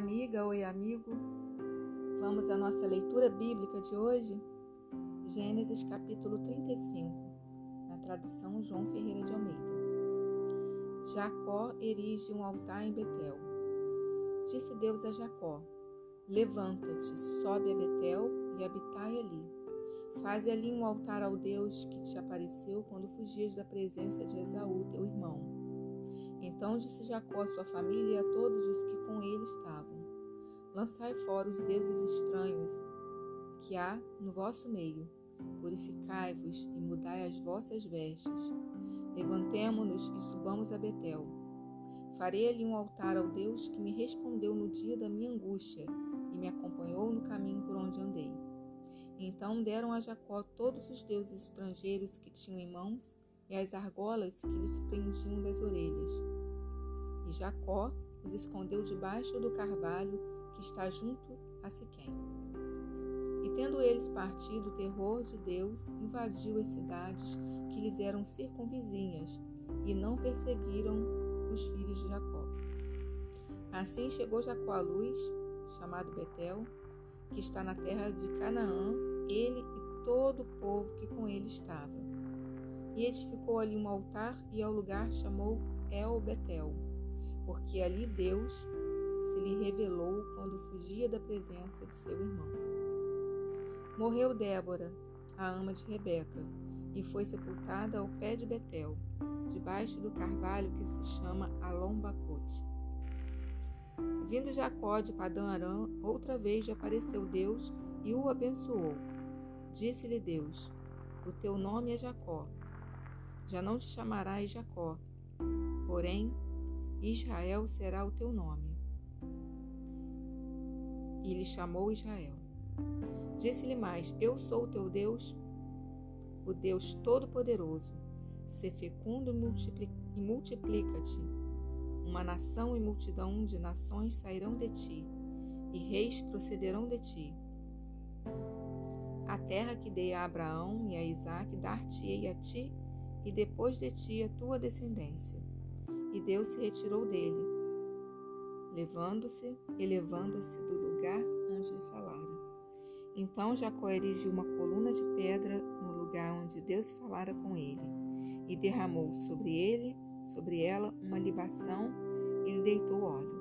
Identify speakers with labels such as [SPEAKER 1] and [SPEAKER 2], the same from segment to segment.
[SPEAKER 1] amiga, oi, amigo. Vamos à nossa leitura bíblica de hoje? Gênesis capítulo 35, na tradução João Ferreira de Almeida. Jacó erige um altar em Betel. Disse Deus a Jacó: Levanta-te, sobe a Betel e habitai ali. Faze ali um altar ao Deus que te apareceu quando fugias da presença de Esaú, teu irmão. Então disse Jacó à sua família e a todos os que com ele estavam: Lançai fora os deuses estranhos que há no vosso meio. Purificai-vos e mudai as vossas vestes. Levantemo-nos e subamos a Betel. Farei ali um altar ao Deus que me respondeu no dia da minha angústia e me acompanhou no caminho por onde andei. Então deram a Jacó todos os deuses estrangeiros que tinham em mãos e as argolas que lhes prendiam das orelhas. E Jacó os escondeu debaixo do carvalho que está junto a Siquém. E tendo eles partido, o terror de Deus invadiu as cidades que lhes eram circunvizinhas, e não perseguiram os filhos de Jacó. Assim chegou Jacó à luz, chamado Betel, que está na terra de Canaã, ele e todo o povo que com ele estava e edificou ali um altar e ao lugar chamou El Betel, porque ali Deus se lhe revelou quando fugia da presença de seu irmão. Morreu Débora, a ama de Rebeca, e foi sepultada ao pé de Betel, debaixo do carvalho que se chama Alombacote. Vindo Jacó de Padã Arã, outra vez lhe apareceu Deus e o abençoou. Disse-lhe Deus: O teu nome é Jacó, já não te chamarás Jacó, porém Israel será o teu nome. E lhe chamou Israel. Disse-lhe mais: Eu sou o teu Deus, o Deus Todo-Poderoso. Se fecundo e multiplica-te. Uma nação e multidão de nações sairão de ti, e reis procederão de ti. A terra que dei a Abraão e a Isaque dar-te-ei a ti e depois de ti a tua descendência. E Deus se retirou dele, levando-se, elevando-se do lugar onde lhe falara. Então Jacó erigiu uma coluna de pedra no lugar onde Deus falara com ele, e derramou sobre ele, sobre ela, uma libação e lhe deitou óleo.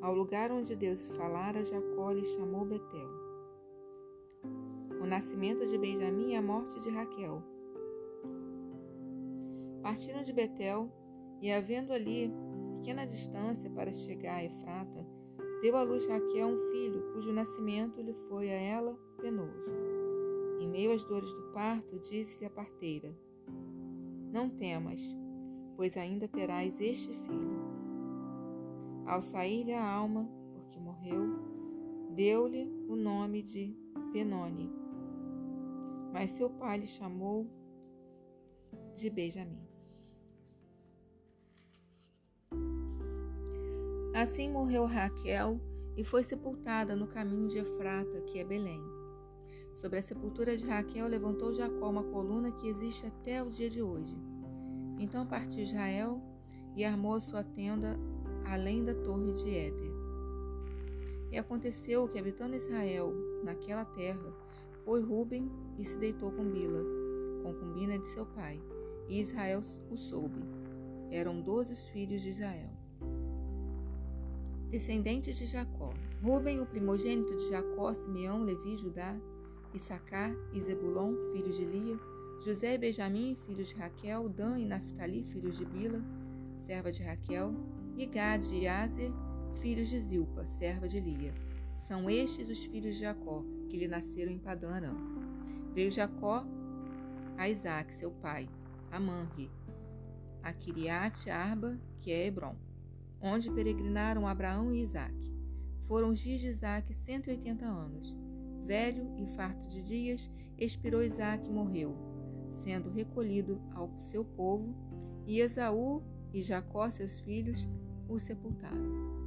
[SPEAKER 1] Ao lugar onde Deus falara, Jacó lhe chamou Betel. O nascimento de Benjamim e a morte de Raquel. Partiram de Betel e, havendo ali pequena distância para chegar a Efrata, deu à luz Raquel um filho, cujo nascimento lhe foi a ela penoso. Em meio às dores do parto, disse-lhe a parteira: Não temas, pois ainda terás este filho. Ao sair-lhe a alma, porque morreu, deu-lhe o nome de Benoni. Mas seu pai lhe chamou de Benjamim. Assim morreu Raquel e foi sepultada no caminho de Efrata, que é Belém. Sobre a sepultura de Raquel levantou Jacó uma coluna que existe até o dia de hoje. Então partiu Israel e armou a sua tenda além da torre de Éder. E aconteceu que, habitando Israel naquela terra, foi Ruben e se deitou com Bila, concubina de seu pai, e Israel o soube. Eram doze os filhos de Israel descendentes de Jacó. Ruben, o primogênito de Jacó, Simeão, Levi, Judá, Issacar e Zebulon, filhos de Lia, José e Benjamim, filhos de Raquel, Dan e Naphtali, filhos de Bila, serva de Raquel, e Gad e Azer, filhos de Zilpa, serva de Lia. São estes os filhos de Jacó, que lhe nasceram em Padã Aram. Veio Jacó a Isaac, seu pai, a Manri, a Kiriate Arba, que é Hebron onde peregrinaram Abraão e Isaque. Foram os dias de Isaque 180 anos. Velho e farto de dias, expirou Isaque e morreu, sendo recolhido ao seu povo, e Esaú e Jacó, seus filhos, o sepultaram.